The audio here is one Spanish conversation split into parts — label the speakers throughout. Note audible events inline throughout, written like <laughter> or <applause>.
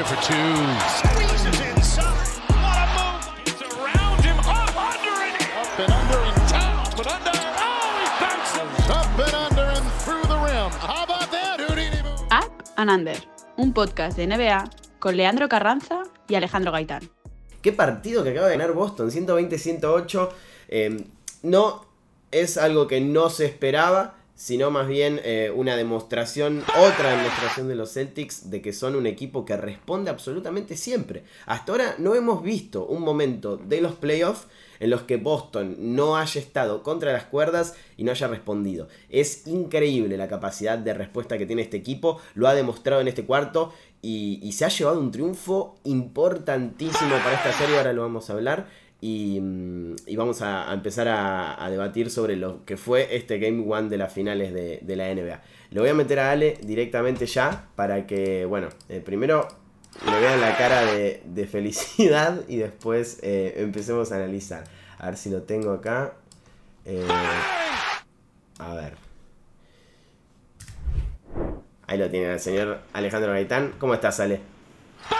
Speaker 1: Under for two. Squeezes inside. What a move. It's around him. Up, under, and up and under and down, but under. Oh, he bounces. Up and under and through the rim. How about that, Houdini move?
Speaker 2: Up and Under, un podcast de NBA con Leandro Carranza y Alejandro Gaitán.
Speaker 3: Qué partido que acaba de ganar Boston, 120-108. Eh, no es algo que no se esperaba, sino más bien eh, una demostración, otra demostración de los Celtics de que son un equipo que responde absolutamente siempre. Hasta ahora no hemos visto un momento de los playoffs en los que Boston no haya estado contra las cuerdas y no haya respondido. Es increíble la capacidad de respuesta que tiene este equipo, lo ha demostrado en este cuarto y, y se ha llevado un triunfo importantísimo para esta serie, ahora lo vamos a hablar. Y, mm, y vamos a, empezar a, a debatir sobre lo que fue este Game One de las finales de, de la NBA. Le voy a meter a Ale directamente ya para que, bueno, eh, primero le vean la cara de, de felicidad y después eh, empecemos a analizar. A ver si lo tengo acá. Eh, a ver. Ahí lo tiene el señor Alejandro Gaitán. ¿Cómo estás, Ale?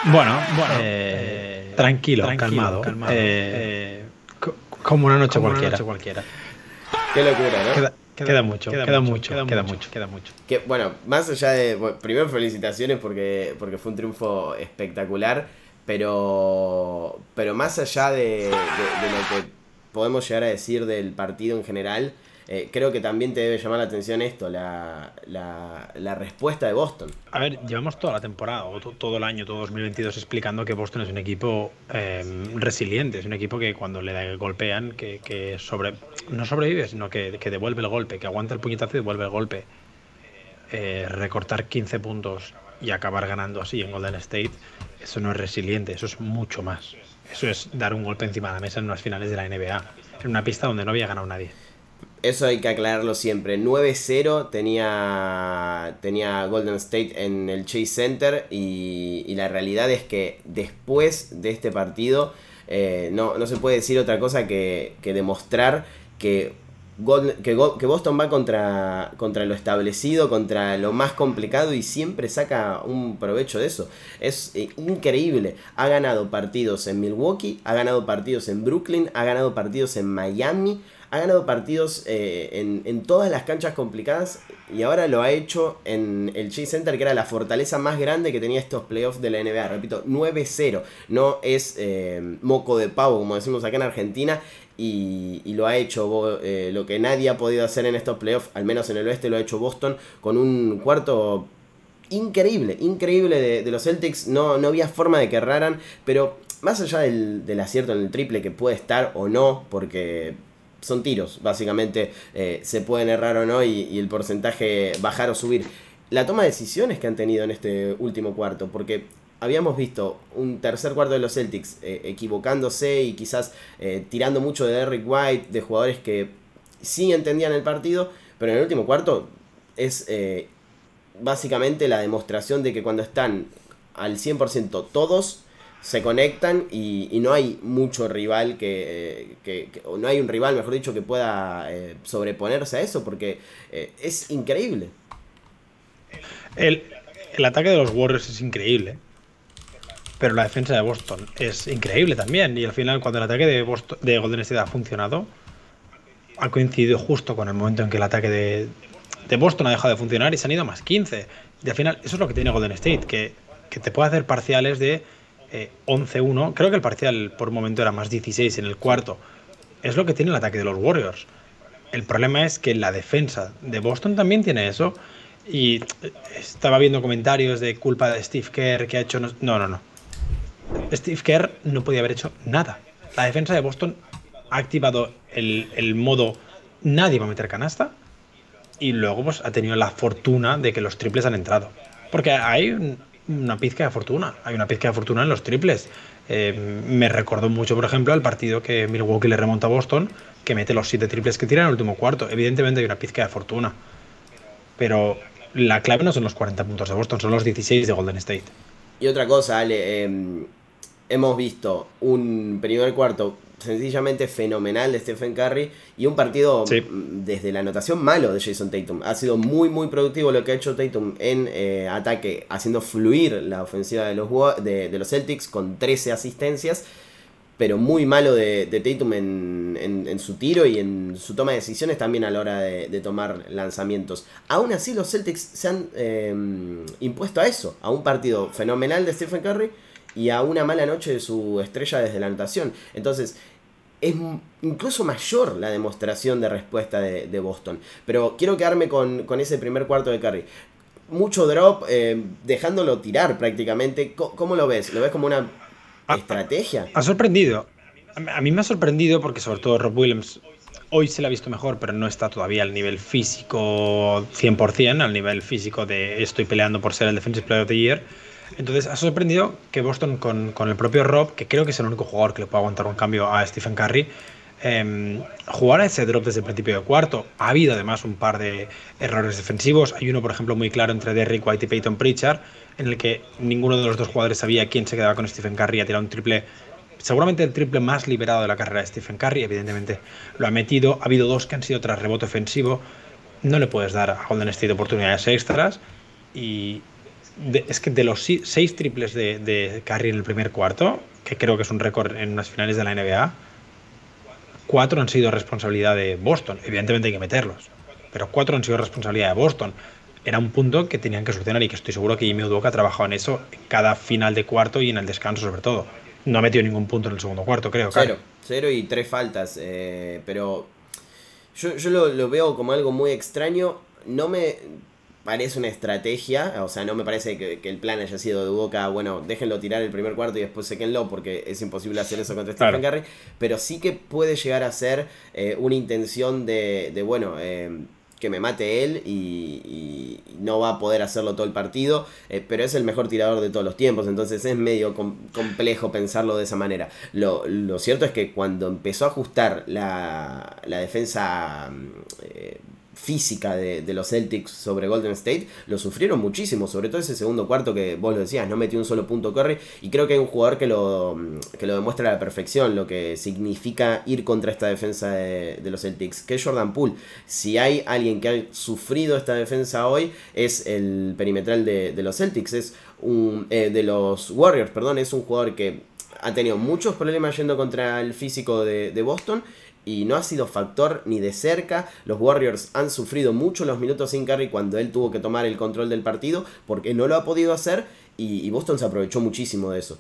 Speaker 4: Bueno, bueno, eh, tranquilo, calmado. eh, co- como una noche cualquiera. cualquiera.
Speaker 3: Qué locura, ¿no?
Speaker 4: Queda, queda mucho, queda, mucho, queda mucho, queda mucho.
Speaker 3: Que, bueno, más allá de. bueno, primero, felicitaciones porque, porque fue un triunfo espectacular. Pero. Pero más allá de, de- de lo que podemos llegar a decir del partido en general, eh, creo que también te debe llamar la atención esto, la, la, respuesta de Boston.
Speaker 4: A ver, llevamos toda la temporada, o to- todo el año, todo 2022, explicando que Boston es un equipo eh, resiliente, es un equipo que cuando le golpean, que, que sobre, no sobrevive, sino que, que devuelve el golpe, que aguanta el puñetazo y devuelve el golpe. Eh, recortar 15 puntos y acabar ganando así en Golden State, eso no es resiliente, eso es mucho más. Eso es dar un golpe encima de la mesa en unas finales de la NBA, en una pista donde no había ganado nadie.
Speaker 3: Eso hay que aclararlo siempre. 9-0 tenía, tenía Golden State en el Chase Center y, y la realidad es que después de este partido eh, no, no se puede decir otra cosa que, que demostrar que, que Boston va contra, contra lo establecido, contra lo más complicado y siempre saca un provecho de eso. Es eh, increíble. Ha ganado partidos en Milwaukee, ha ganado partidos en Brooklyn, ha ganado partidos en Miami ha ganado partidos eh, en, todas las canchas complicadas y ahora lo ha hecho en el Chase Center, que era la fortaleza más grande que tenía estos playoffs de la NBA. Repito, 9-0. No es eh, moco de pavo, como decimos acá en Argentina. Y, lo ha hecho eh, lo que nadie ha podido hacer en estos playoffs, al menos en el oeste, lo ha hecho Boston con un cuarto increíble, increíble de, los Celtics. No, no había forma de que erraran, pero más allá del acierto en el triple que puede estar o no, porque son tiros, básicamente eh, se pueden errar o no y, el porcentaje bajar o subir. La toma de decisiones que han tenido en este último cuarto, porque habíamos visto un tercer cuarto de los Celtics eh, equivocándose y quizás eh, tirando mucho de Derrick White, de jugadores que sí entendían el partido, pero en el último cuarto es básicamente la demostración de que cuando están al 100% todos se conectan y, y no hay mucho rival que, que- o no hay un rival, mejor dicho, que pueda eh, sobreponerse a eso, porque eh, es increíble.
Speaker 4: El, el ataque de los Warriors es increíble. Pero la defensa de Boston es increíble también. Y al final, cuando el ataque de, Boston, de Golden State ha funcionado, ha coincidido justo con el momento en que el ataque de, de Boston ha dejado de funcionar y se han ido a más 15. Y al final, eso es lo que tiene Golden State, que, que te puede hacer parciales de eh, 11-1. Creo que el parcial por un momento era más 16 en el cuarto. Es lo que tiene el ataque de los Warriors. El problema es que la defensa de Boston también tiene eso. Y eh, estaba viendo comentarios de culpa de Steve Kerr que ha hecho. No, no, no. Steve Kerr no podía haber hecho nada. La defensa de Boston ha activado el, el modo nadie va a meter canasta y luego pues ha tenido la fortuna de que los triples han entrado. Porque hay una pizca de fortuna, hay una pizca de fortuna en los triples. Eh, me recordó mucho, por ejemplo, el partido que Milwaukee le remonta a Boston, que mete los siete triples que tira en el último cuarto. Evidentemente hay una pizca de fortuna. Pero la clave no son los 40 puntos de Boston, son los 16 de Golden State.
Speaker 3: Y otra cosa, Ale, eh, hemos visto un primer cuarto sencillamente fenomenal de Stephen Curry y un partido mm, desde la anotación malo de Jason Tatum. Ha sido muy muy productivo lo que ha hecho Tatum en eh, ataque, haciendo fluir la ofensiva de los, de, los Celtics con 13 asistencias, pero muy malo de, Tatum en, su tiro y en su toma de decisiones también a la hora de, tomar lanzamientos. Aún así los Celtics se han eh, impuesto a eso, a un partido fenomenal de Stephen Curry y a una mala noche de su estrella desde la anotación. Entonces, es incluso mayor la demostración de respuesta de, Boston. Pero quiero quedarme con, ese primer cuarto de Curry. Mucho drop, eh, dejándolo tirar prácticamente. ¿Cómo, lo ves? ¿Lo ves como una estrategia?
Speaker 4: Ha sorprendido. A mí me ha sorprendido porque sobre todo Rob Williams hoy se le ha visto mejor, pero no está todavía al nivel físico 100%, al nivel físico de estoy peleando por ser el Defensive Player of the Year entonces ha sorprendido que Boston con, el propio Rob, que creo que es el único jugador que le puede aguantar un cambio a Stephen Curry, eh, jugara ese drop desde el principio de cuarto. Ha habido además un par de errores defensivos. Hay uno, por ejemplo, muy claro entre Derrick White y Peyton Pritchard, en el que ninguno de los dos jugadores sabía quién se quedaba con Stephen Curry. Ha tirado un triple, seguramente el triple más liberado de la carrera de Stephen Curry. Evidentemente lo ha metido. Ha habido dos que han sido tras rebote ofensivo. No le puedes dar a Golden State oportunidades extras. Y, es que de los seis triples de, de Curry en el primer cuarto, que creo que es un récord en unas finales de la NBA, cuatro han sido responsabilidad de Boston. Evidentemente hay que meterlos, pero cuatro han sido responsabilidad de Boston. Era un punto que tenían que solucionar y que estoy seguro que Jimmy Udoka ha trabajado en eso en cada final de cuarto y en el descanso sobre todo. No ha metido ningún punto en el segundo cuarto, creo.
Speaker 3: Cero, cero y tres faltas. Eh, pero yo, yo lo, lo, veo como algo muy extraño. No me parece una estrategia, o sea, no me parece que, el plan haya sido de Boca, bueno, déjenlo tirar el primer cuarto y después sequenlo, porque es imposible hacer eso contra Stephen Curry, pero sí que puede llegar a ser eh, una intención de, de bueno, eh, que me mate él y, no va a poder hacerlo todo el partido, eh, pero es el mejor tirador de todos los tiempos, entonces es medio complejo pensarlo de esa manera. Lo, lo, cierto es que cuando empezó a ajustar la, la defensa física de, los Celtics sobre Golden State, lo sufrieron muchísimo, sobre todo ese segundo cuarto que vos lo decías, no metió un solo punto Curry, y creo que hay un jugador que lo, que lo demuestra a la perfección, lo que significa ir contra esta defensa de, los Celtics, que es Jordan Poole. Si hay alguien que ha sufrido esta defensa hoy, es el perimetral de, los Celtics, es un, eh, de los Warriors, perdón, es un jugador que ha tenido muchos problemas yendo contra el físico de, de Boston y no ha sido factor ni de cerca. Los Warriors han sufrido mucho los minutos sin Curry cuando él tuvo que tomar el control del partido porque no lo ha podido hacer y, Boston se aprovechó muchísimo de eso.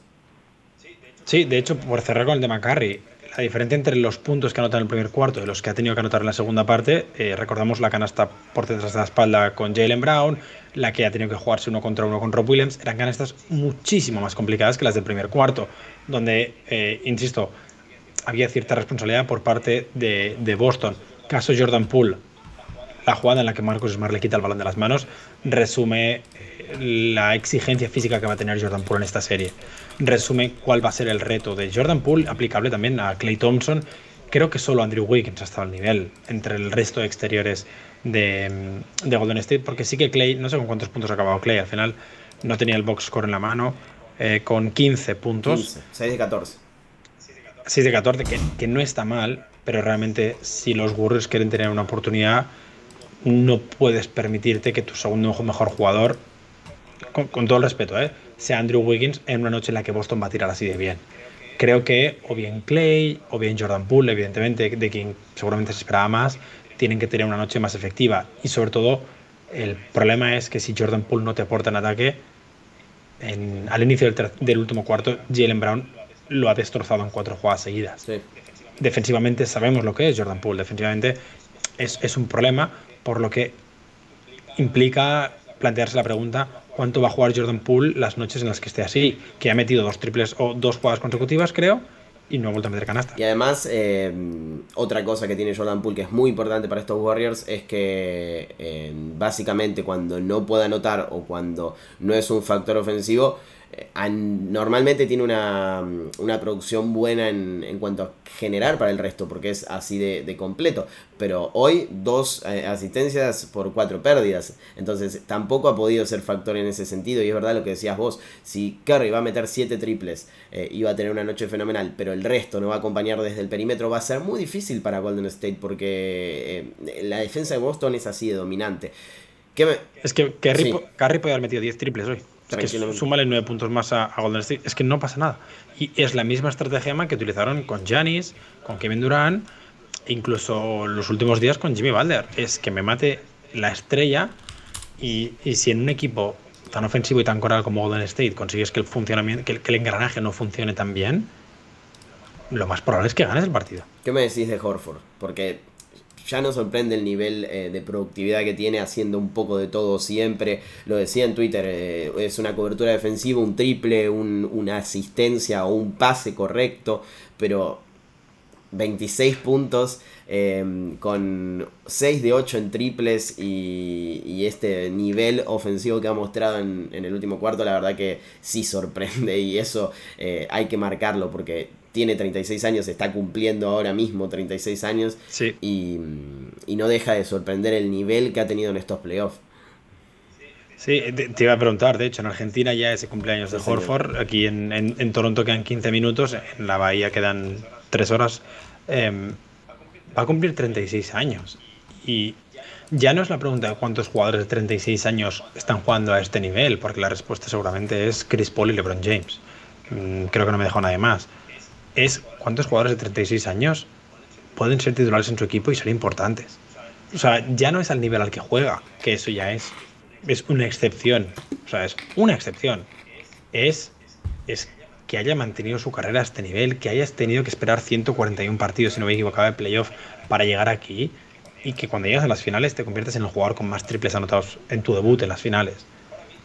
Speaker 4: Sí, de hecho, por cerrar con el de Curry, la diferencia entre los puntos que anota en el primer cuarto y los que ha tenido que anotar en la segunda parte, eh, recordamos la canasta por detrás de la espalda con Jalen Brown, la que ha tenido que jugarse uno contra uno con Rob Williams, eran canastas muchísimo más complicadas que las del primer cuarto, donde, eh, insisto, había cierta responsabilidad por parte de, Boston. Caso Jordan Poole, la jugada en la que Marcus Smart le quita el balón de las manos, resume eh, la exigencia física que va a tener Jordan Poole en esta serie. Resume cuál va a ser el reto de Jordan Poole, aplicable también a Clay Thompson. Creo que solo Andrew Wiggins ha estado al nivel entre el resto de exteriores de, Golden State, porque sí que Clay, no sé con cuántos puntos ha acabado Clay, al final no tenía el box score en la mano, eh, con 15 puntos. 15,
Speaker 3: 6 de 14.
Speaker 4: 6 de 14, que, no está mal, pero realmente si los Warriors quieren tener una oportunidad, no puedes permitirte que tu segundo mejor jugador, con, todo el respeto, ¿eh? sea Andrew Wiggins en una noche en la que Boston va a tirar así de bien. Creo que o bien Clay o bien Jordan Poole, evidentemente, de quien seguramente se esperaba más, tienen que tener una noche más efectiva. Y sobre todo, el problema es que si Jordan Poole no te aporta en ataque, al inicio del último cuarto, Jalen Brown lo ha destrozado en cuatro jugadas seguidas. Defensivamente sabemos lo que es Jordan Poole, defensivamente es, un problema, por lo que implica plantearse la pregunta cuánto va a jugar Jordan Poole las noches en las que esté así, que ha metido dos triples o dos jugadas consecutivas, creo, y no ha vuelto a meter canasta.
Speaker 3: Y además, eh, otra cosa que tiene Jordan Poole que es muy importante para estos Warriors es que eh, básicamente cuando no puede anotar o cuando no es un factor ofensivo, normalmente tiene una, producción buena en, cuanto a generar para el resto, porque es así de, completo. Pero hoy dos eh, asistencias por cuatro pérdidas. Entonces tampoco ha podido ser factor en ese sentido. Y es verdad lo que decías vos. Si Curry va a meter siete triples eh, y va a tener una noche fenomenal, pero el resto no va a acompañar desde el perímetro, va a ser muy difícil para Golden State porque eh, la defensa de Boston es así de dominante.
Speaker 4: Es que Curry, puede haber metido 10 triples hoy. Es que súmale nueve puntos más a, Golden State. Es que no pasa nada. Y es la misma estrategia que utilizaron con Janis, con Kevin Durant, incluso los últimos días con Jimmy Butler. Es que me mate la estrella y, si en un equipo tan ofensivo y tan coral como Golden State consigues que el funcionamiento, que el, engranaje no funcione tan bien, lo más probable es que ganes el partido.
Speaker 3: ¿Qué me decís de Horford? Porque ya no sorprende el nivel eh, de productividad que tiene haciendo un poco de todo siempre. Lo decía en Twitter, eh, es una cobertura defensiva, un triple, una asistencia o un pase correcto, pero 26 puntos em, con 6 de 8 en triples y, este nivel ofensivo que ha mostrado en, el último cuarto, la verdad que sí sorprende y eso eh, hay que marcarlo porque tiene 36 años, está cumpliendo ahora mismo 36 años y, no deja de sorprender el nivel que ha tenido en estos playoffs.
Speaker 4: Sí, te, iba a preguntar, de hecho, en Argentina ya es el cumpleaños de Horford, aquí en, en, Toronto quedan 15 minutos, en la Bahía quedan 3 horas, em, va a cumplir 36 años. Y ya no es la pregunta de cuántos jugadores de 36 años están jugando a este nivel, porque la respuesta seguramente es Chris Paul y LeBron James. Mm, creo que no me dejo nadie más es cuántos jugadores de 36 años pueden ser titulares en su equipo y ser importantes. O sea, ya no es al nivel al que juega, que eso ya es, es una excepción. O sea, es una excepción. Es, es que haya mantenido su carrera a este nivel, que hayas tenido que esperar 141 partidos, si no me equivoco, de playoff para llegar aquí y que cuando llegas a las finales te conviertes en el jugador con más triples anotados en tu debut en las finales.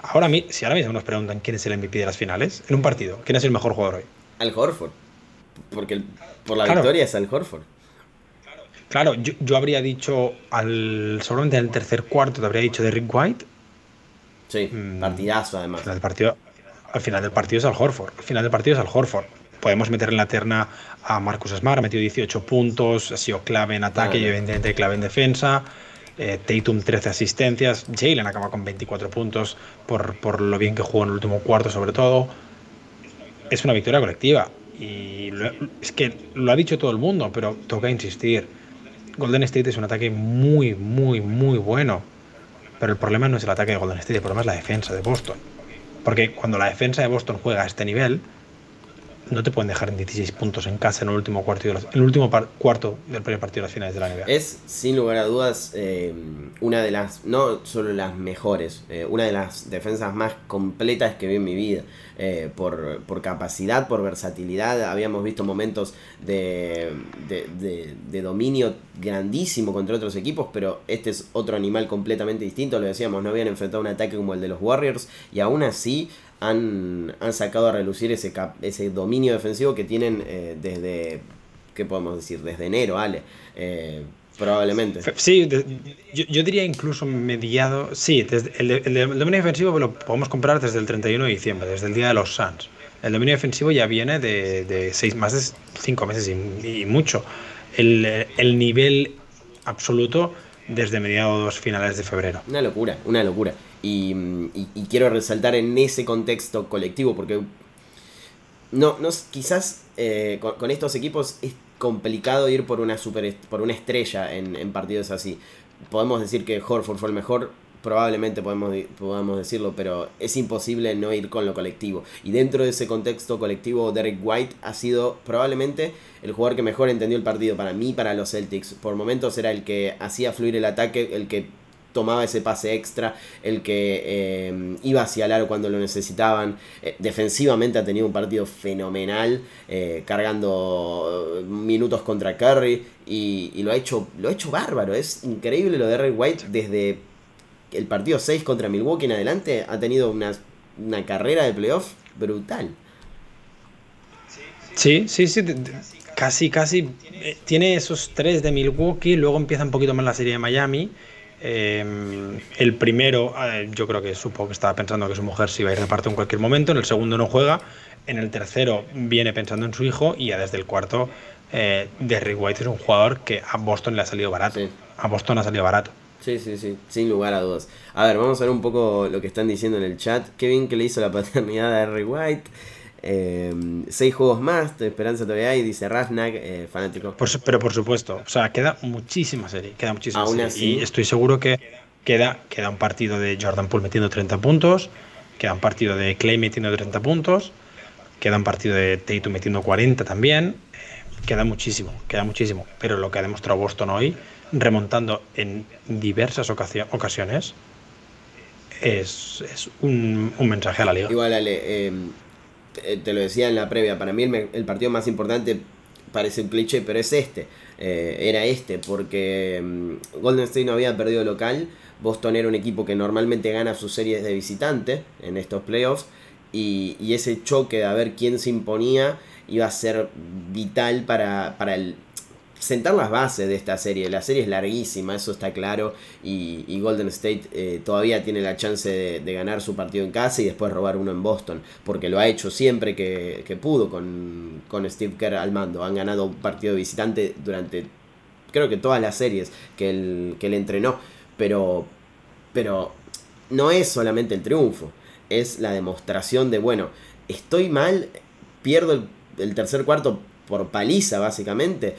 Speaker 4: Ahora, si ahora mismo nos preguntan quién es el MVP de las finales, en un partido, ¿quién es el mejor jugador hoy?
Speaker 3: Al Horford porque por la victoria es Al Horford.
Speaker 4: Claro, yo, habría dicho al seguramente en el tercer cuarto te habría dicho de Rick White.
Speaker 3: Sí, mm, partidazo además. Al
Speaker 4: final, del partido, al final del partido es Al Horford. Al final del partido es Al Horford. Podemos meter en la terna a Marcus Smart, ha metido 18 puntos, ha sido clave en ataque y evidentemente clave en defensa. Eh, Tatum 13 asistencias, Jalen acaba con 24 puntos por, por lo bien que jugó en el último cuarto sobre todo. Es una victoria colectiva. Y es que lo ha dicho todo el mundo, pero toca insistir. Golden State es un ataque muy, muy, muy bueno. Pero el problema no es el ataque de Golden State, el problema es la defensa de Boston. Porque cuando la defensa de Boston juega a este nivel, no te pueden dejar en 16 puntos en casa en el último cuarto, cuarto del primer partido de las finales de la NBA.
Speaker 3: Es, sin lugar a dudas, eh, una de las, no solo las mejores, eh, una de las defensas más completas que vi en mi vida. Eh, por, por, capacidad, por versatilidad. Habíamos visto momentos de, de, de, dominio grandísimo contra otros equipos, pero este es otro animal completamente distinto. Lo decíamos, no habían enfrentado un ataque como el de los Warriors y aún así han, han sacado a relucir ese, ese dominio defensivo que tienen eh, desde, ¿qué podemos decir? Desde enero, Ale. Eh, probablemente.
Speaker 4: Sí, yo, diría incluso mediado. Sí, desde el, dominio defensivo lo podemos comprar desde el 31 de diciembre, desde el día de los Suns. El dominio defensivo ya viene de, seis, más de cinco meses y, mucho. El, el, nivel absoluto desde mediados finales de febrero.
Speaker 3: Una locura, una locura. Y, quiero resaltar en ese contexto colectivo, porque no, no quizás eh, con, estos equipos es complicado ir por una super por una estrella en, partidos así. Podemos decir que Horford fue el mejor, probablemente podemos, podemos decirlo, pero es imposible no ir con lo colectivo. Y dentro de ese contexto colectivo, Derek White ha sido probablemente el jugador que mejor entendió el partido para mí, para los Celtics. Por momentos era el que hacía fluir el ataque, el que tomaba ese pase extra, el que eh, iba hacia el aro cuando lo necesitaban. Eh, defensivamente ha tenido un partido fenomenal, eh, cargando minutos contra Curry y, lo, ha hecho, lo ha hecho bárbaro. Es increíble lo de Ray White desde el partido 6 contra Milwaukee en adelante. Ha tenido una, una carrera de playoff brutal.
Speaker 4: Sí, sí, sí. Casi, casi. Tiene esos tres de Milwaukee, luego empieza un poquito más la serie de Miami Em, el primero, eh, yo creo que supongo que estaba pensando que su mujer se iba a ir de parte en cualquier momento. En el segundo no juega. En el tercero viene pensando en su hijo. Y ya desde el cuarto, eh, Derrick White es un jugador que a Boston le ha salido barato. A Boston ha salido barato.
Speaker 3: Sí, sí, sí, sin lugar a dudas. A ver, vamos a ver un poco lo que están diciendo en el chat. Qué bien que le hizo la paternidad a Derrick White. Eh, seis juegos más, de esperanza todavía hay, dice Rasnak, eh, fanático.
Speaker 4: pero por supuesto, o sea, queda muchísima serie, queda muchísima serie. Y estoy seguro que queda, queda un partido de Jordan Poole metiendo 30 puntos, queda un partido de Clay metiendo 30 puntos, queda un partido de Tatum metiendo 40 también. Eh, queda muchísimo, queda muchísimo. Pero lo que ha demostrado Boston hoy, remontando en diversas ocasiones, es, un, mensaje a la liga.
Speaker 3: Igual, Ale, eh, te lo decía en la previa, para mí el, partido más importante parece un cliché, pero es este. Eh, era este, porque mm, Golden State no había perdido local. Boston era un equipo que normalmente gana sus series de visitante en estos playoffs. Y, y ese choque de a ver quién se imponía iba a ser vital para, para el, sentar las bases de esta serie. La serie es larguísima, eso está claro. Y, Golden State eh, todavía tiene la chance de, ganar su partido en casa y después robar uno en Boston. Porque lo ha hecho siempre que, pudo con, Steve Kerr al mando. Han ganado un partido de visitante durante, creo que todas las series que él, que él entrenó. Pero, pero no es solamente el triunfo. Es la demostración de, bueno, estoy mal, pierdo el tercer cuarto por paliza básicamente,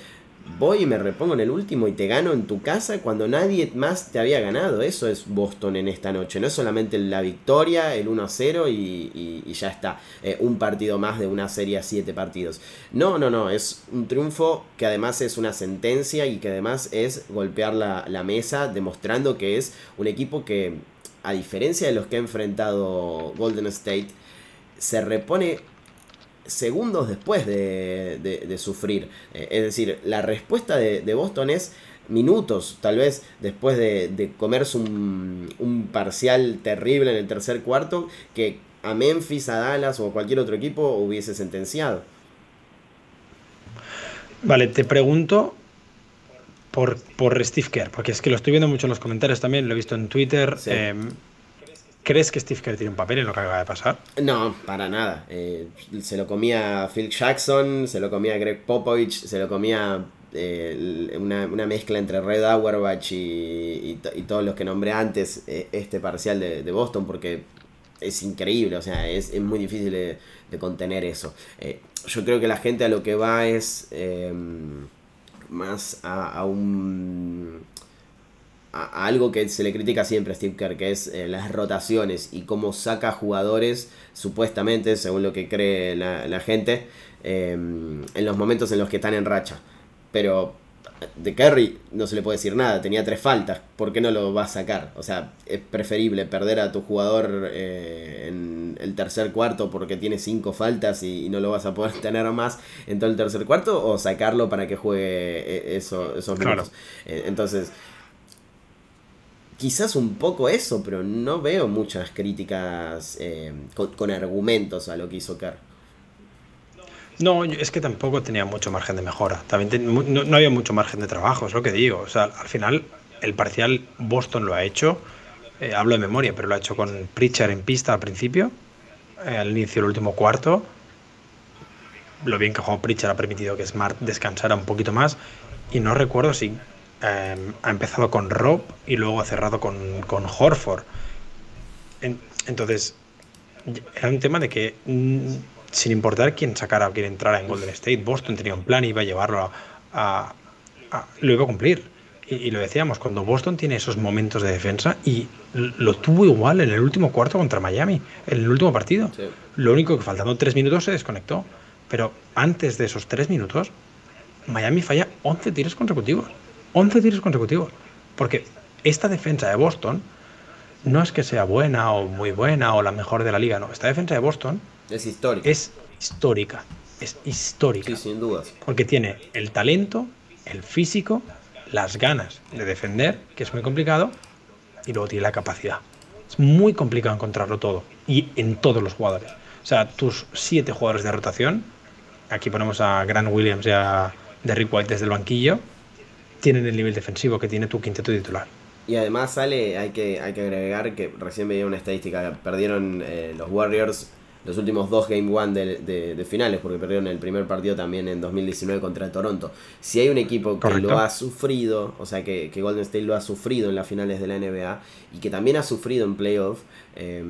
Speaker 3: voy y me repongo en el último y te gano en tu casa cuando nadie más te había ganado. Eso es Boston en esta noche. No es solamente la victoria, el 1 0 y, ya está. Eh, un partido más de una serie a 7 partidos. No, no, no. Es un triunfo que además es una sentencia y que además es golpear la, la mesa demostrando que es un equipo que, a diferencia de los que ha enfrentado Golden State, se repone segundos después de, sufrir. Eh, es decir, la respuesta de, Boston es minutos, tal vez después de, comerse un, un, parcial terrible en el tercer cuarto, que a Memphis, a Dallas o a cualquier otro equipo hubiese sentenciado.
Speaker 4: Vale, te pregunto por, por Steve Kerr, porque es que lo estoy viendo mucho en los comentarios también, lo he visto en Twitter. Em, ¿Crees que Steve Kerr tiene un papel en lo que acaba de pasar?
Speaker 3: No, para nada. Eh, se lo comía Phil Jackson, se lo comía Greg Popovich, se lo comía eh, una, mezcla entre Red Auerbach y, y, todos los que nombré antes, eh, este parcial de, Boston, porque es increíble, o sea, es, muy difícil de, contener eso. yo creo que la gente a lo que va es más a un algo que se le critica siempre a Steve Kerr, que es eh, las rotaciones y cómo saca jugadores, supuestamente, según lo que cree la, gente, em, en los momentos en los que están en racha. Pero de Kerry no se le puede decir nada, tenía tres faltas, ¿por qué no lo va a sacar? O sea, es preferible perder a tu jugador eh, en el tercer cuarto porque tiene cinco faltas y, no lo vas a poder <laughs> tener más en todo el tercer cuarto o sacarlo para que juegue eh, eso, esos minutos. entonces quizás un poco eso, pero no veo muchas críticas eh, con, argumentos a lo que hizo Kerr.
Speaker 4: No, es que tampoco tenía mucho margen de mejora. También no, había mucho margen de trabajo, es lo que digo. O sea, al final el parcial Boston lo ha hecho. Eh, hablo de memoria, pero lo ha hecho con Pritchard en pista al principio, eh, al inicio del último cuarto. Lo bien que jugó Pritchard ha permitido que Smart descansara un poquito más. Y no recuerdo si Em, ha empezado con Rob y luego ha cerrado con, Horford. entonces, era un tema de que, mm, sin importar quién sacara o quién entrara en Golden State, Boston tenía un plan y iba a llevarlo a. lo iba a cumplir. Y, lo decíamos, cuando Boston tiene esos momentos de defensa, y lo tuvo igual en el último cuarto contra Miami, en el último partido. Lo único que faltando tres minutos se desconectó. Pero antes de esos tres minutos, Miami falla 11 tiros consecutivos. 11 tiros consecutivos. Porque esta defensa de Boston no es que sea buena o muy buena o la mejor de la liga, no. Esta defensa de Boston
Speaker 3: es histórica.
Speaker 4: Es histórica. Es histórica.
Speaker 3: Sí, sin dudas.
Speaker 4: Porque tiene el talento, el físico, las ganas de defender, que es muy complicado, y luego tiene la capacidad. Es muy complicado encontrarlo todo. Y en todos los jugadores. O sea, tus siete jugadores de rotación, aquí ponemos a Grant Williams y a Derrick White desde el banquillo, tienen el nivel defensivo que tiene tu quinteto titular.
Speaker 3: Y además sale, hay que, hay que agregar que recién veía una estadística, perdieron eh, los Warriors los últimos dos Game One de, finales, porque perdieron el primer partido también en 2019 contra Toronto. Si hay un equipo que lo ha sufrido, o sea, que, Golden State lo ha sufrido en las finales de la NBA y que también ha sufrido en playoff, eh,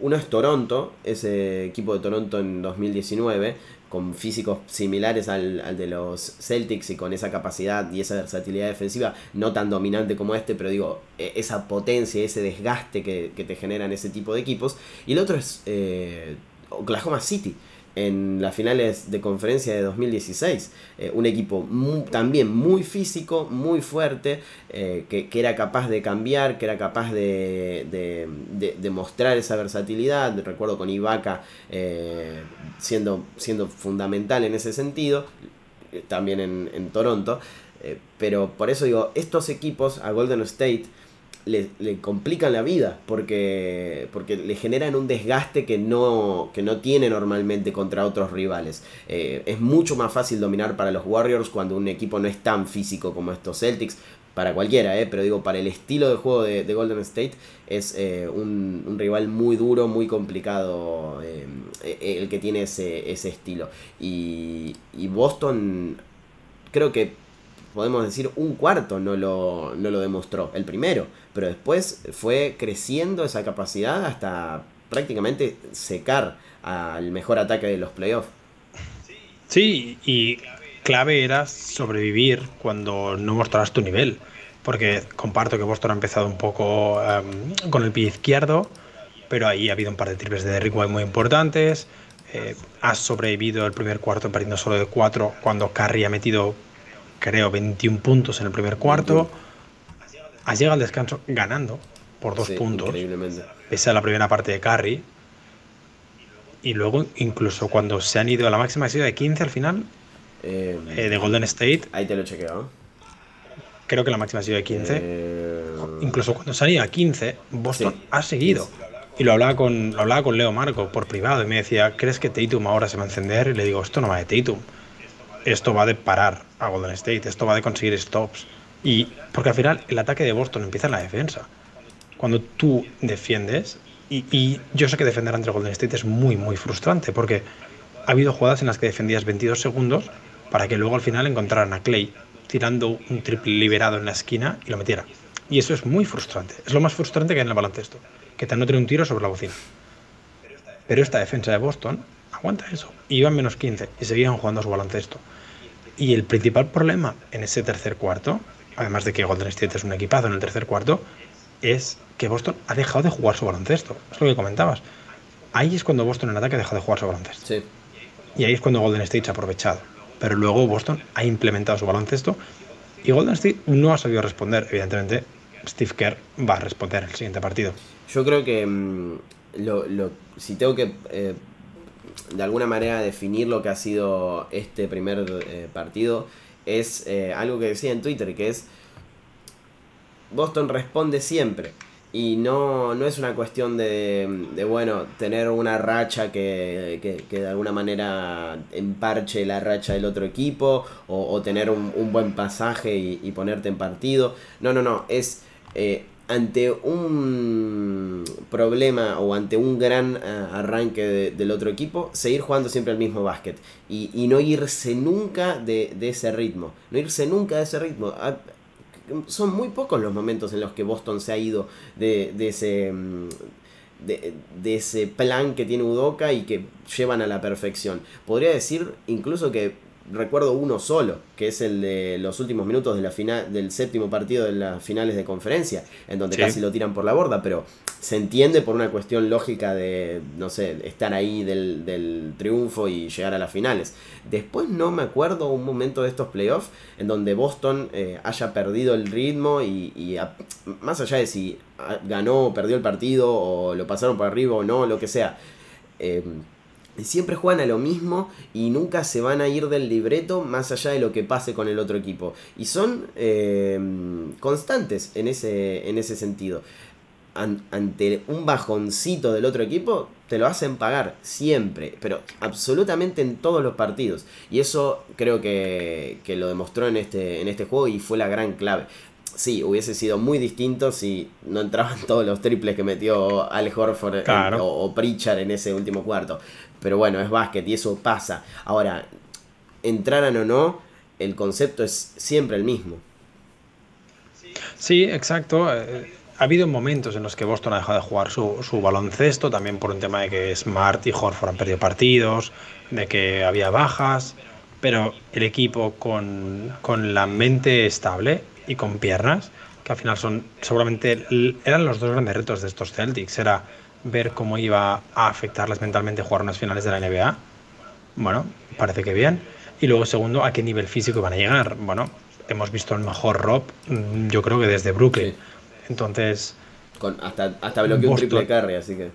Speaker 3: uno es Toronto, ese equipo de Toronto en 2019, con físicos similares al, de los Celtics y con esa capacidad y esa versatilidad defensiva, no tan dominante como este, pero digo, e, esa potencia, ese desgaste que, te generan ese tipo de equipos. Y el otro es eh, Oklahoma City, en las finales de conferencia de 2016. Eh, un equipo también muy físico, muy fuerte, eh, que, era capaz de cambiar, que era capaz de, de, mostrar esa versatilidad. Recuerdo con Ibaka eh, siendo, siendo fundamental en ese sentido, también en, en Toronto. pero por eso digo, estos equipos a Golden State le, complican la vida porque, porque le generan un desgaste que no, que no tiene normalmente contra otros rivales. Eh, es mucho más fácil dominar para los Warriors cuando un equipo no es tan físico como estos Celtics. Para cualquiera, eh, pero digo, para el estilo de juego de, Golden State es eh, un, rival muy duro, muy complicado el que tiene ese, ese estilo. Y, y Boston creo que podemos decir, un cuarto no lo, no lo demostró, el primero, pero después fue creciendo esa capacidad hasta prácticamente secar al mejor ataque de los playoffs.
Speaker 4: Sí, y clave era sobrevivir cuando no mostraras tu nivel, porque comparto que Boston ha empezado un poco em, con el pie izquierdo, pero ahí ha habido un par de triples de Derrick White muy importantes. Eh, has sobrevivido el primer cuarto perdiendo solo de cuatro cuando Curry ha metido creo, 21 puntos en el primer cuarto. Has llegado al descanso ganando por dos puntos. Increíblemente. Esa es la primera parte de Curry. Y luego, incluso cuando se han ido a la máxima, ha sido de 15 al final. Eh, eh, de Golden State.
Speaker 3: Ahí te lo he chequeado.
Speaker 4: Creo que la máxima ha sido de 15. Eh, incluso cuando se han ido a 15, Boston ha seguido. Y lo hablaba, con, lo hablaba con Leo Marco por privado y me decía, ¿crees que Tatum ahora se va a encender? Y le digo, esto no va de Tatum esto va de parar a Golden State, esto va de conseguir stops. Y porque al final el ataque de Boston empieza en la defensa. Cuando tú defiendes, y, yo sé que defender ante Golden State es muy, muy frustrante, porque ha habido jugadas en las que defendías 22 segundos para que luego al final encontraran a Clay tirando un triple liberado en la esquina y lo metiera. Y eso es muy frustrante. Es lo más frustrante que hay en el baloncesto, que te anoten un tiro sobre la bocina. Pero esta defensa de Boston aguanta eso. iban menos 15 y seguían jugando a su baloncesto. Y el principal problema en ese tercer cuarto, además de que Golden State es un equipazo en el tercer cuarto, es que Boston ha dejado de jugar su baloncesto. Es lo que comentabas. Ahí es cuando Boston en ataque ha dejado de jugar su baloncesto. Sí. Y ahí es cuando Golden State se ha aprovechado. Pero luego Boston ha implementado su baloncesto y Golden State no ha sabido responder. Evidentemente, Steve Kerr va a responder el siguiente partido.
Speaker 3: Yo creo que mm, lo, si tengo que eh, de alguna manera definir lo que ha sido este primer eh, partido es eh, algo que decía en Twitter, que es Boston responde siempre. Y no, no es una cuestión de, de bueno, tener una racha que, que, de alguna manera emparche la racha del otro equipo o, tener un, buen pasaje y, ponerte en partido. No, no, no, es eh, ante un problema o ante un gran eh, arranque del otro equipo, seguir jugando siempre el mismo básquet y, no irse nunca de, ese ritmo, no irse nunca de ese ritmo. Son muy pocos los momentos en los que Boston se ha ido de, ese... Mm, de, de, ese plan que tiene Udoca y que llevan a la perfección. Podría decir incluso que recuerdo uno solo, que es el de los últimos minutos de la final, del séptimo partido de las finales de conferencia, en donde casi lo tiran por la borda, pero se entiende por una cuestión lógica de, no sé, estar ahí del, triunfo y llegar a las finales. Después no me acuerdo un momento de estos playoffs en donde Boston eh, haya perdido el ritmo y, más allá de si ganó o perdió el partido o lo pasaron por arriba o no, lo que sea. Eh, siempre juegan a lo mismo y nunca se van a ir del libreto más allá de lo que pase con el otro equipo. Y son eh, constantes en ese, en ese sentido. ante un bajoncito del otro equipo, te lo hacen pagar siempre, pero absolutamente en todos los partidos. Y eso creo que, que lo demostró en este, en este juego y fue la gran clave sí, hubiese sido muy distinto si no entraban <laughs> todos los triples que metió Al Horford o, o Pritchard en ese último cuarto. Pero bueno, es básquet y eso pasa. Ahora, entraran o no, el concepto es siempre el mismo.
Speaker 4: Sí, exacto. Eh, ha habido momentos en los que Boston ha dejado de jugar su, su, baloncesto, también por un tema de que Smart y Horford han perdido partidos, de que había bajas, pero el equipo con, con la mente estable y con piernas, que al final son seguramente eran los dos grandes retos de estos Celtics, era ver cómo iba a afectarles mentalmente jugar unas finales de la NBA. Bueno, parece que bien. Y luego, segundo, a qué nivel físico van a llegar. Bueno, hemos visto el mejor Rob, mm, yo creo que desde Brooklyn. Entonces.
Speaker 3: Con, hasta, hasta bloqueó un triple carry, así que.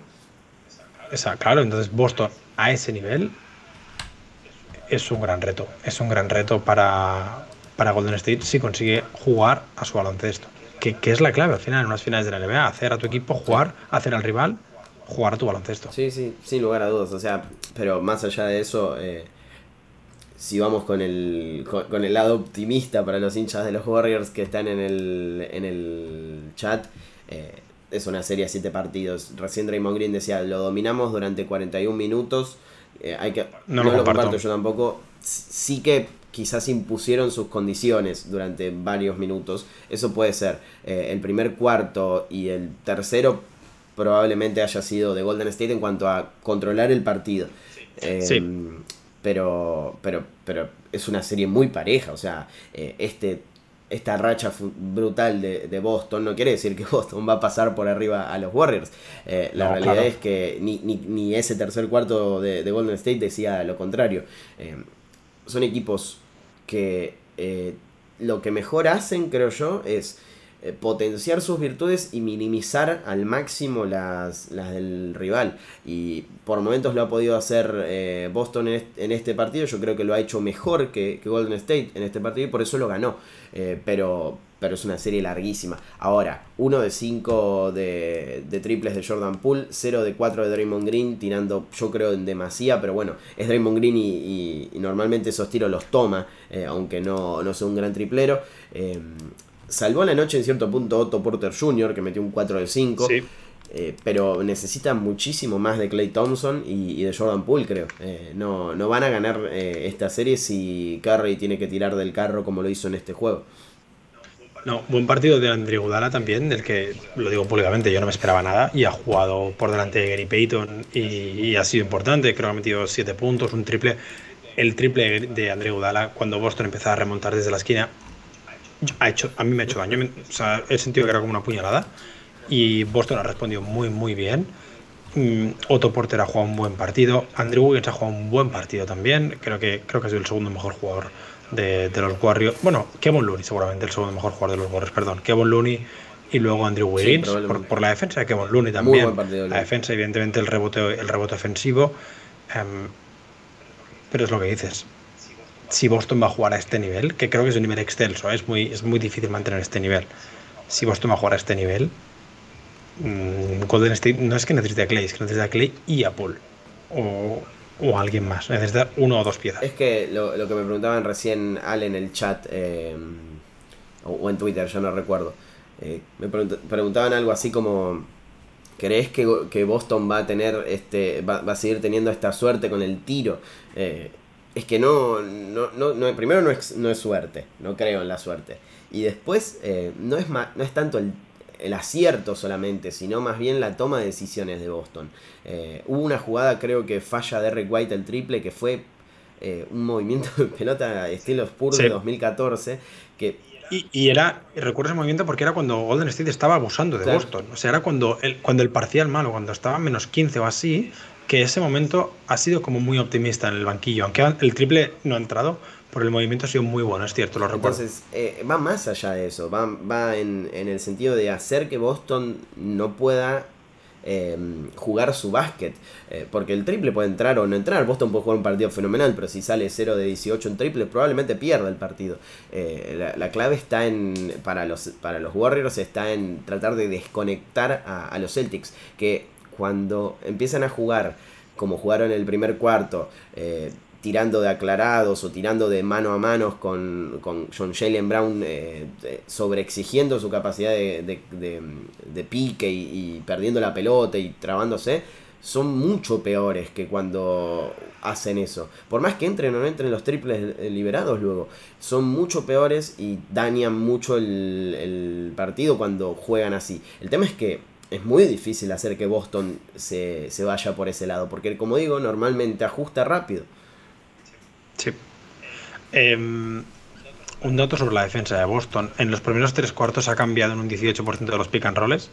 Speaker 4: Esa, claro, entonces Boston a ese nivel es un gran reto. Es un gran reto para, para Golden State si consigue jugar a su baloncesto. Que, que, es la clave al final en unas finales de la NBA. Hacer a tu equipo jugar, hacer al rival jugar a tu baloncesto.
Speaker 3: Sí, sí, sin lugar a dudas. O sea, pero más allá de eso, eh, si vamos con el, con, el lado optimista para los hinchas de los Warriors que están en el, en el chat, eh, es una serie de 7 partidos. Recién Draymond Green decía, lo dominamos durante 41 minutos. Eh, hay que, no, lo, comparto yo tampoco. Sí que quizás impusieron sus condiciones durante varios minutos. Eso puede ser. Eh, el primer cuarto y el tercero probablemente haya sido de Golden State en cuanto a controlar el partido. sí pero, pero, pero es una serie muy pareja, o sea, eh, este, esta racha brutal de, Boston no quiere decir que <laughs> Boston va a pasar por arriba a los Warriors. Eh, la realidad es que ni, ni, ese tercer cuarto de, Golden State decía lo contrario. Eh, son equipos que lo que mejor hacen, creo yo, es eh, potenciar sus virtudes y minimizar al máximo las, las, del rival. Y por momentos lo ha podido hacer eh, Boston en este, partido. Yo creo que lo ha hecho mejor que, Golden State en este partido y por eso lo ganó. Eh, pero, pero es una serie larguísima. Ahora, 1 de 5 de, triples de Jordan Poole, 0 de 4 de Draymond Green, tirando yo creo en demasía, pero bueno, es Draymond Green y, normalmente esos tiros los toma, aunque no, no sea un gran triplero salvó la noche en cierto punto Otto Porter Jr., que metió un 4 de 5. Eh, pero necesita muchísimo más de Clay Thompson y, de Jordan Poole, creo. Eh, no, no, van a ganar eh, esta serie si Curry tiene que tirar del carro como lo hizo en este juego.
Speaker 4: No, buen partido de Andrew Gudala también, del que lo digo públicamente, yo no me esperaba nada y ha jugado por delante de Gary Payton y, ha sido importante. Creo que ha metido 7 puntos, un triple. El triple de Andrew Gudala cuando Boston empezaba a remontar desde la esquina ha hecho, a mí me ha hecho daño. O sea, he sentido que era como una puñalada. Y Boston ha respondido muy, muy bien. Mm, Otto Porter ha jugado un buen partido. Andrew Wiggins ha jugado un buen partido también. Creo que, creo que ha sido el segundo mejor jugador de, los Warriors. Bueno, Kevin Looney, seguramente el segundo mejor jugador de los Warriors, perdón. Kevin Looney y luego Andrew Wiggins por, la defensa de Kevin Looney también. la defensa, evidentemente, el rebote, el rebote ofensivo. Em, pero es lo que dices si Boston va a jugar a este nivel, que creo que es un nivel excelso, ¿eh? es, muy, es muy difícil mantener este nivel. Si Boston va a jugar a este nivel, mmm, Golden State no es que necesite a Clay, es que necesita a Clay y a Paul. O, o alguien más. Necesita uno o dos piezas.
Speaker 3: Es que lo, que me preguntaban recién Al en el chat eh, o, en Twitter, ya no recuerdo. Eh, me preguntaban algo así como. ¿Crees que, que, Boston va a tener este. Va, va, a seguir teniendo esta suerte con el tiro? Es que no, no, no, primero no es, no es suerte, no creo en la suerte. Y después eh, no, es no es tanto el, acierto solamente, sino más bien la toma de decisiones de Boston. Eh, hubo una jugada, creo que falla Derek White el triple, que fue eh, un movimiento de pelota estilo Spurs de 2014, que
Speaker 4: y, y, era, recuerdo ese movimiento porque era cuando Golden State estaba abusando de Boston. O sea, era cuando el, cuando el parcial malo, cuando estaba menos 15 o así, que ese momento ha sido como muy optimista en el banquillo, aunque el triple no ha entrado, pero el movimiento ha sido muy bueno, es cierto, lo recuerdo.
Speaker 3: Entonces, eh, va más allá de eso, va, va en, el sentido de hacer que Boston no pueda em, jugar su básquet, eh, porque el triple puede entrar o no entrar, Boston puede jugar un partido fenomenal, pero si sale 0 de 18 en triple, probablemente pierda el partido. Eh, la, clave está en, para los, para los Warriors, está en tratar de desconectar a, a los Celtics, que cuando empiezan a jugar como jugaron el primer cuarto, eh, tirando de aclarados o tirando de mano a mano con, con John Jalen Brown eh, sobreexigiendo su capacidad de, de, pique y, perdiendo la pelota y trabándose, son mucho peores que cuando hacen eso. Por más que entren o no entren los triples liberados luego, son mucho peores y dañan mucho el partido cuando juegan así. El tema es que es muy difícil hacer que Boston se, vaya por ese lado, porque como digo, normalmente ajusta rápido.
Speaker 4: Sí. Em, un dato sobre la defensa de Boston. En los primeros tres cuartos ha cambiado en un 18% de los pick and rolls.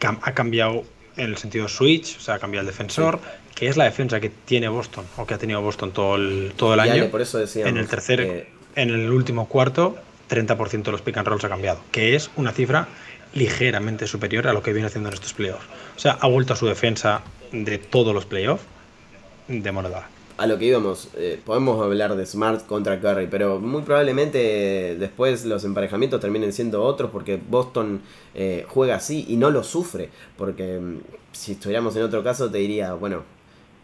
Speaker 4: Ha cambiado en el sentido switch, o sea, ha cambiado el defensor, que es la defensa que tiene Boston, o que ha tenido Boston todo el, todo el año.
Speaker 3: por eso
Speaker 4: en el tercer, en el último cuarto, 30% de los pick and rolls ha cambiado, que es una cifra ligeramente superior a lo que viene haciendo en estos playoffs. O sea, ha vuelto a su defensa de todos los playoffs de moneda.
Speaker 3: A lo que íbamos, eh, podemos hablar de Smart contra Curry, pero muy probablemente después los emparejamientos terminen siendo otros porque Boston eh, juega así y no lo sufre. Porque mm, si estuviéramos en otro caso te diría, bueno,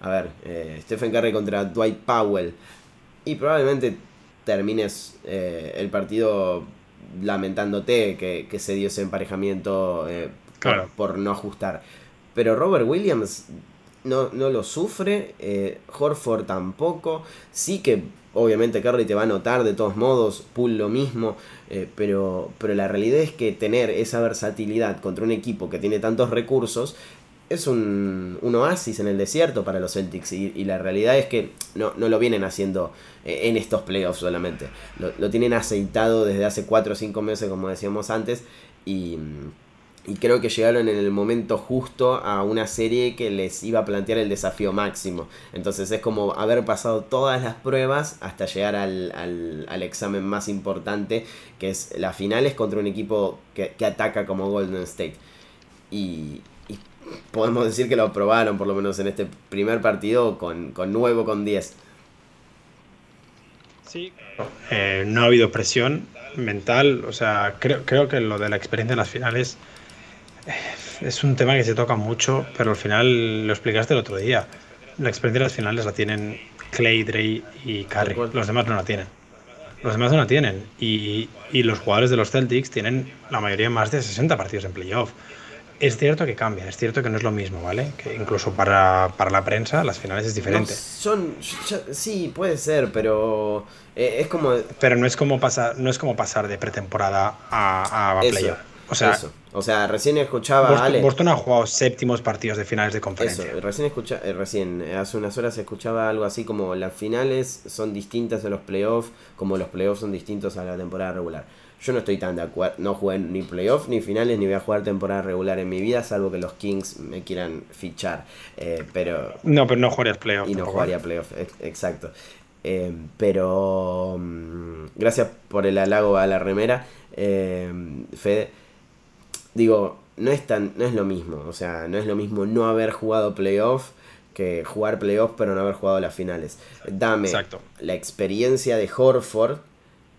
Speaker 3: a ver, eh, Stephen Curry contra Dwight Powell. Y probablemente termines el partido lamentándote que, se dio ese emparejamiento eh, por, no ajustar. Pero Robert Williams no, no lo sufre, eh, Horford tampoco, sí que obviamente Curry te va a notar de todos modos, Pool lo mismo, eh, pero, pero la realidad es que tener esa versatilidad contra un equipo que tiene tantos recursos es un, oasis en el desierto para los Celtics y, la realidad es que no, lo vienen haciendo eh, en estos playoffs solamente. Lo, tienen aceitado desde hace 4 o 5 meses como decíamos antes y, creo que llegaron en el momento justo a una serie que les iba a plantear el desafío máximo. Entonces es como haber pasado todas las pruebas hasta llegar al, al, examen más importante que es las finales contra un equipo que, que ataca como Golden State. Y, podemos decir que lo probaron, por lo menos en este primer partido, con, con nuevo con 10.
Speaker 4: Sí, eh, no ha habido presión mental, o sea, creo, creo que lo de la experiencia en las finales eh, es un tema que se toca mucho, pero al final lo explicaste el otro día. La experiencia en las finales la tienen Clay, Dre y Curry. Los demás no la tienen. Los demás no la tienen. Y, y los jugadores de los Celtics tienen la mayoría más de 60 partidos en playoff. Es cierto que cambia, es cierto que no es lo mismo, ¿vale? Que incluso para, la prensa las finales es diferente.
Speaker 3: son, sí, puede ser, pero eh, es como...
Speaker 4: Pero no es como pasar, no es como pasar de pretemporada a, a playoff. O sea,
Speaker 3: O sea, recién escuchaba Boston,
Speaker 4: Boston ha jugado séptimos partidos de finales de conferencia.
Speaker 3: Eso, recién, escucha, eh, recién, hace unas horas escuchaba algo así como las finales son distintas a los playoffs, como los playoffs son distintos a la temporada regular. Yo no estoy tan de acuerdo, no jugué ni playoffs, ni finales, ni voy a jugar temporada regular en mi vida, salvo que los Kings me quieran fichar. Eh, pero
Speaker 4: No, pero no jugarías playoffs.
Speaker 3: Y no jugaría playoffs, exacto. Eh, pero mm, gracias por el halago a la remera, eh, Fede. Digo, no es, tan, no es lo mismo, o sea, no es lo mismo no haber jugado playoffs que jugar playoffs pero no haber jugado las finales. Dame la experiencia de Horford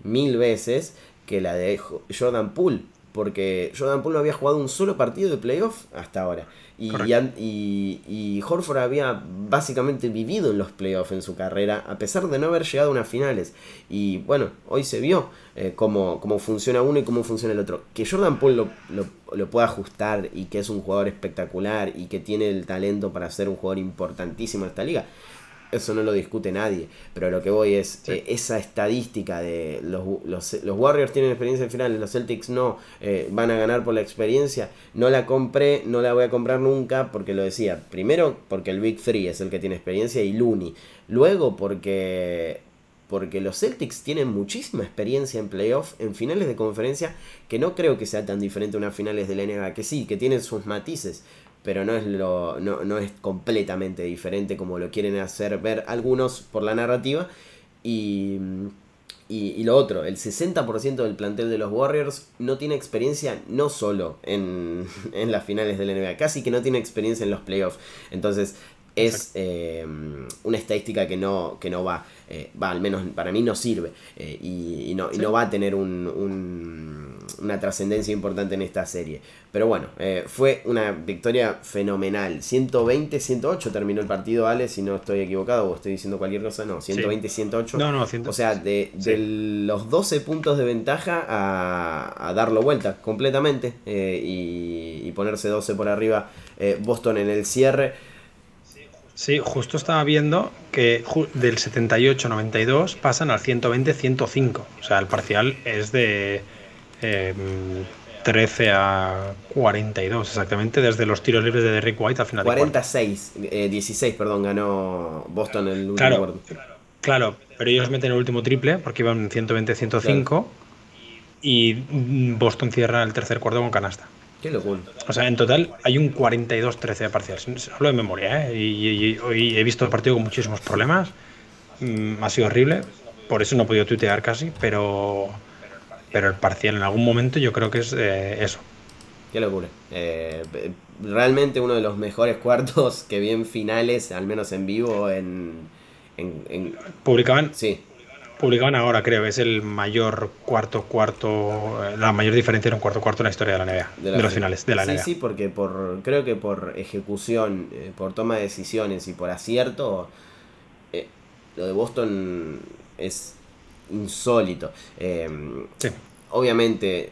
Speaker 3: mil veces que la de Jordan Poole, porque Jordan Poole no había jugado un solo partido de playoff hasta ahora. Y, y, Horford había básicamente vivido en los playoffs en su carrera, a pesar de no haber llegado a unas finales. Y bueno, hoy se vio eh, cómo, funciona uno y cómo funciona el otro. Que Jordan Poole lo, lo, lo, pueda ajustar y que es un jugador espectacular y que tiene el talento para ser un jugador importantísimo en esta liga eso no lo discute nadie, pero lo que voy es eh, esa estadística de los, los, Warriors tienen experiencia en finales, los Celtics no, eh, van a ganar por la experiencia, no la compré, no la voy a comprar nunca porque lo decía, primero porque el Big Three es el que tiene experiencia y Looney, luego porque porque los Celtics tienen muchísima experiencia en playoff, en finales de conferencia, que no creo que sea tan diferente a unas finales de la NBA, que sí, que tienen sus matices, pero no es, lo, no, es completamente diferente como lo quieren hacer ver algunos por la narrativa. Y, y, lo otro, el 60% del plantel de los Warriors no tiene experiencia no solo en, <laughs> en, las finales de la NBA, casi que no tiene experiencia en los playoffs. Entonces es eh, una estadística que no, que no va, eh, va, al menos para mí no sirve eh, y, no, y, no, va a tener un, una trascendencia importante en esta serie. Pero bueno, eh, fue una victoria fenomenal. 120-108 terminó el partido, Ale, si no estoy equivocado o estoy diciendo cualquier cosa. No, 120-108.
Speaker 4: No, no, 100.
Speaker 3: O sea, de, de los 12 puntos de ventaja a, a darlo vuelta completamente y, y, ponerse 12 por arriba Boston en el cierre.
Speaker 4: Sí, justo estaba viendo que del 78-92 pasan al 120-105. O sea, el parcial es de eh, 13 a 42, exactamente, desde los tiros libres de Derrick White al final
Speaker 3: 46, eh, 16, perdón, ganó Boston el último
Speaker 4: claro,
Speaker 3: cuarto.
Speaker 4: Claro, pero ellos meten el último triple porque iban 120-105 claro. y Boston cierra el tercer cuarto con canasta.
Speaker 3: Qué locura.
Speaker 4: O sea, en total hay un 42-13 de parcial. Hablo de memoria, ¿eh? Y, hoy he visto el partido con muchísimos problemas. Mm, ha sido horrible. Por eso no he podido tuitear casi, pero, pero el parcial en algún momento yo creo que es eh, eso.
Speaker 3: Qué locura. Eh, realmente uno de los mejores cuartos que vi en finales, al menos en vivo, en... en, en...
Speaker 4: ¿Publicaban?
Speaker 3: Sí,
Speaker 4: publicaban ahora, creo, es el mayor cuarto cuarto, la mayor diferencia en un cuarto cuarto en la historia de la NBA, de, la de los finales de la
Speaker 3: sí,
Speaker 4: NBA.
Speaker 3: Sí, porque por creo que por ejecución, eh, por toma de decisiones y por acierto, eh, lo de Boston es insólito. Eh,
Speaker 4: sí.
Speaker 3: Obviamente,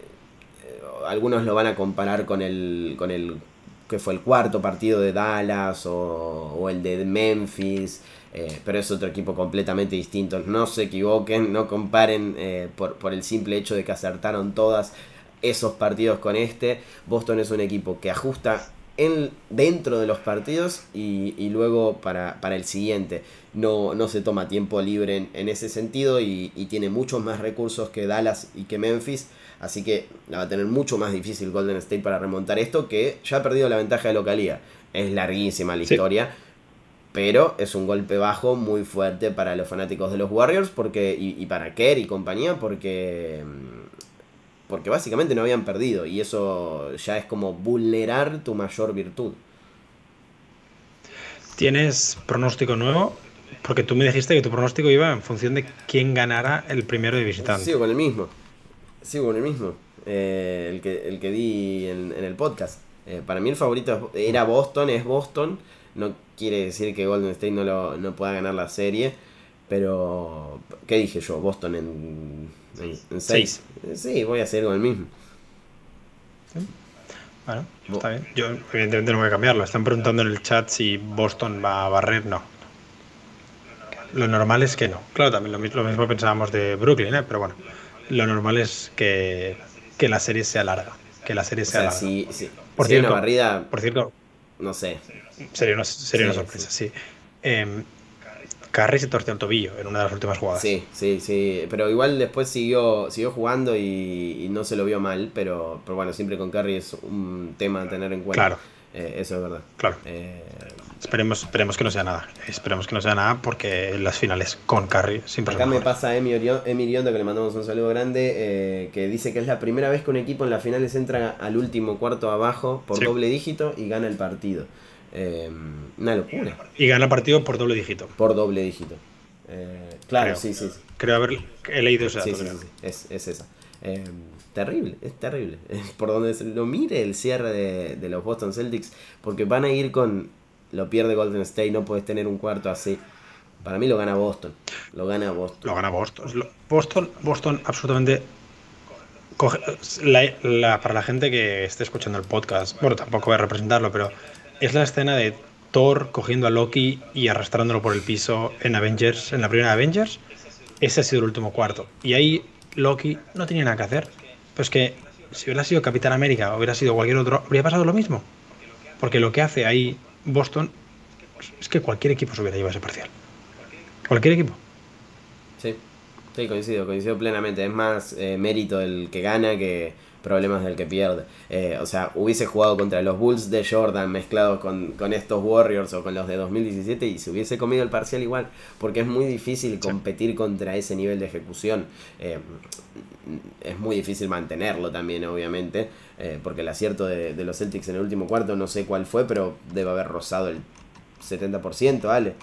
Speaker 3: algunos lo van a comparar con el, con el que fue el cuarto partido de Dallas o, o el de Memphis. Eh, pero es otro equipo completamente distinto. No se equivoquen, no comparen eh, por, por, el simple hecho de que acertaron todas esos partidos con este. Boston es un equipo que ajusta en, dentro de los partidos y, y luego para, para, el siguiente. No, no se toma tiempo libre en, en ese sentido y, y, tiene muchos más recursos que Dallas y que Memphis. Así que la va a tener mucho más difícil Golden State para remontar esto que ya ha perdido la ventaja de localía. Es larguísima la sí. historia pero es un golpe bajo muy fuerte para los fanáticos de los Warriors porque y, y, para Kerr y compañía porque porque básicamente no habían perdido y eso ya es como vulnerar tu mayor virtud.
Speaker 4: ¿Tienes pronóstico nuevo? Porque tú me dijiste que tu pronóstico iba en función de quién ganara el primero de visitante.
Speaker 3: Sigo con el mismo. Sigo con el mismo. Eh, el, que, el que di en, en el podcast. Eh, para mí el favorito era Boston, es Boston. No quiere decir que Golden State no, lo, no pueda ganar la serie. Pero, ¿qué dije yo? Boston en 6. Sí, voy a seguir con el mismo.
Speaker 4: ¿Sí? Bueno, está bien. Yo, evidentemente, no voy a cambiarlo. Están preguntando en el chat si Boston va a barrer. No. Lo normal es que no. Claro, también lo mismo, lo mismo pensábamos de Brooklyn, ¿eh? pero bueno. Lo normal es que, que la serie sea larga. Que la serie sea
Speaker 3: o sea,
Speaker 4: larga.
Speaker 3: Si, si,
Speaker 4: por,
Speaker 3: si
Speaker 4: cierto,
Speaker 3: una barrida,
Speaker 4: por cierto,
Speaker 3: no sé.
Speaker 4: Sería una, sería
Speaker 3: Sí,
Speaker 4: una sorpresa, sí. Eh, Curry se torció el tobillo en una de las últimas jugadas.
Speaker 3: Sí, sí, sí. Pero igual después siguió, siguió jugando y, y no se lo vio mal. Pero, pero bueno, siempre con Curry es un tema a tener en cuenta.
Speaker 4: Claro.
Speaker 3: Eh, eso es verdad.
Speaker 4: Claro.
Speaker 3: Eh,
Speaker 4: Esperemos, esperemos que no sea nada. Esperemos que no sea nada porque las finales con Curry siempre
Speaker 3: Acá me pasa Emi Orion- Emi Rionda, que le mandamos un saludo grande, eh, que dice que es la primera vez que un equipo en las finales entra al último cuarto abajo por
Speaker 4: Sí.
Speaker 3: doble dígito y gana el partido. Eh, una locura.
Speaker 4: Y gana el partido por doble dígito.
Speaker 3: Por doble dígito. Eh, claro,
Speaker 4: Creo.
Speaker 3: sí, sí. sí.
Speaker 4: Creo haber he leído ese dato.
Speaker 3: Sí, Es, es esa. Eh, terrible, es terrible. <laughs> Por donde se lo mire el cierre de, de los Boston Celtics, porque van a ir con. Lo pierde Golden State, no puedes tener un cuarto así. Para mí lo gana Boston. Lo gana Boston.
Speaker 4: Lo gana Boston. Boston, Boston absolutamente. para la gente que esté escuchando el podcast, bueno, tampoco voy a representarlo, pero es la escena de Thor cogiendo a Loki y arrastrándolo por el piso en Avengers, en la primera Avengers. Ese ha sido el último cuarto. Y ahí Loki no tenía nada que hacer. Pero es que si hubiera sido Capitán América o hubiera sido cualquier otro, habría pasado lo mismo. Porque lo que hace ahí Boston es que cualquier equipo se hubiera llevado ese parcial. Cualquier equipo.
Speaker 3: Sí, sí, coincido, coincido plenamente. Es más eh, mérito del que gana que problemas del que pierde. Eh, o sea, hubiese jugado contra los Bulls de Jordan mezclados con, con estos Warriors o con los de 2017 y se hubiese comido el parcial igual, porque es muy difícil competir contra ese nivel de ejecución. Eh, es muy difícil mantenerlo también, obviamente, eh, porque el acierto de, de los Celtics en el último cuarto no sé cuál fue, pero debe haber rozado el 70%, ¿vale?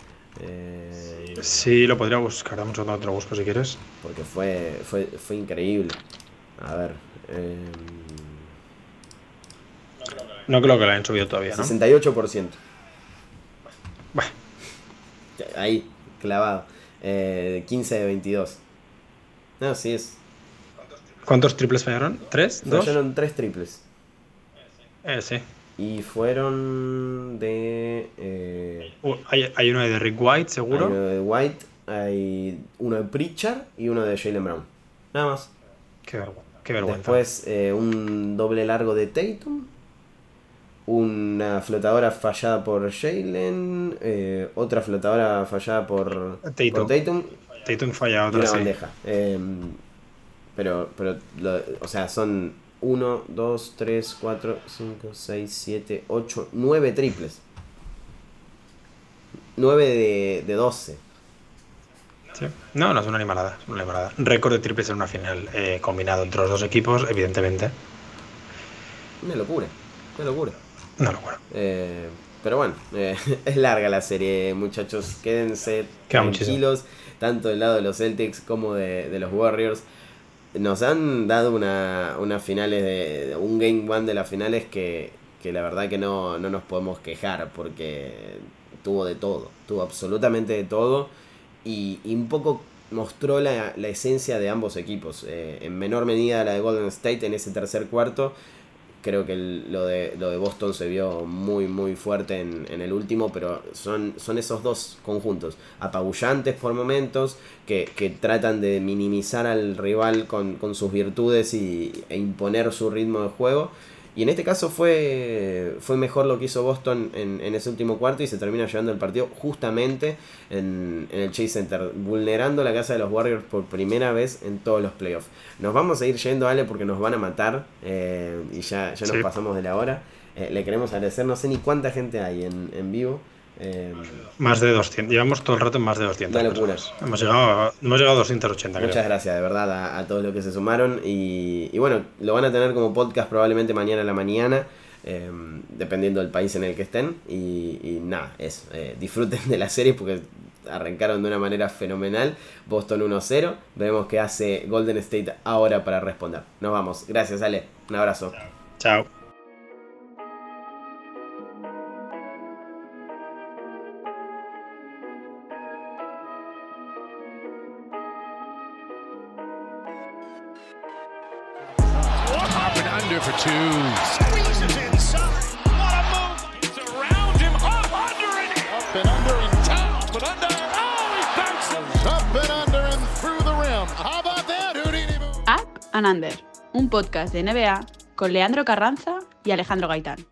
Speaker 3: Eh,
Speaker 4: Sí, lo podría buscar. Dame un segundo, te lo busco si quieres.
Speaker 3: porque fue, fue, fue increíble. A ver, Eh,
Speaker 4: No creo que la hayan subido todavía, ¿no?
Speaker 3: 68%.
Speaker 4: Bueno,
Speaker 3: Ahí, clavado. Eh, 15 de 22. No, sí es.
Speaker 4: ¿Cuántos triples fallaron? ¿Tres? ¿Dos?
Speaker 3: Fallaron tres triples.
Speaker 4: Eh, sí.
Speaker 3: Y fueron de. eh,
Speaker 4: Uh, hay, hay uno de Rick White,
Speaker 3: hay
Speaker 4: seguro.
Speaker 3: uno de White, hay uno de Pritchard y uno de Jalen Brown. Nada más.
Speaker 4: Qué, vergüenza. Qué vergüenza.
Speaker 3: Después eh, un doble largo de Tatum. Una flotadora fallada por Jalen. eh, otra flotadora fallada por
Speaker 4: Tatum.
Speaker 3: por Tatum
Speaker 4: Tatum falla
Speaker 3: y
Speaker 4: otra,
Speaker 3: una
Speaker 4: sí.
Speaker 3: bandeja. Eh, pero, pero lo- o sea, son 1, 2, 3, 4, 5, 6, 7, 8, 9 triples. 9 de, de 12.
Speaker 4: Sí. No, no es una animalada. Es una animalada. Récord de triples en una final eh, combinado entre los dos equipos, evidentemente.
Speaker 3: Una locura. Una locura.
Speaker 4: Una locura.
Speaker 3: Eh, pero bueno, eh, <laughs> es larga la serie, muchachos. Quédense
Speaker 4: Queda
Speaker 3: tranquilos, tanto del lado de los Celtics como de, de los Warriors. Nos han dado una, unas finales de, un Game One de las finales que, que la verdad que no, no nos podemos quejar porque tuvo de todo, tuvo absolutamente de todo y, y un poco mostró la, la esencia de ambos equipos. Eh, en menor medida la de Golden State en ese tercer cuarto. Creo que el- lo, de, lo de Boston se vio muy muy fuerte en, en el último, pero son, son esos dos conjuntos, apabullantes por momentos, que, que tratan de minimizar al rival con, con sus virtudes y, e imponer su ritmo de juego. Y en este caso fue, fue mejor lo que hizo Boston en, en ese último cuarto y se termina llevando el partido justamente en, en el Chase Center, vulnerando la casa de los Warriors por primera vez en todos los playoffs. Nos vamos a ir yendo, Ale, porque nos van a matar eh, y ya, ya nos
Speaker 4: Sí.
Speaker 3: pasamos de la hora. Eh, le queremos agradecer, no sé ni cuánta gente hay en, en vivo. Eh,
Speaker 4: Más de 200. Llevamos todo el rato en más de 200.
Speaker 3: Una locura.
Speaker 4: Hemos llegado, hemos llegado a 280,
Speaker 3: Muchas
Speaker 4: creo.
Speaker 3: gracias, de verdad, a, a todos los que se sumaron. Y, y bueno, lo van a tener como podcast probablemente mañana a la mañana, eh, dependiendo del país en el que estén. Y, y nada, eso. eh, disfruten de la serie porque arrancaron de una manera fenomenal. Boston 1-0. Veremos qué hace Golden State ahora para responder. Nos vamos. Gracias, Ale. Un abrazo.
Speaker 4: Chao.
Speaker 2: Up and Under, un podcast de NBA con Leandro Carranza y Alejandro Gaitán.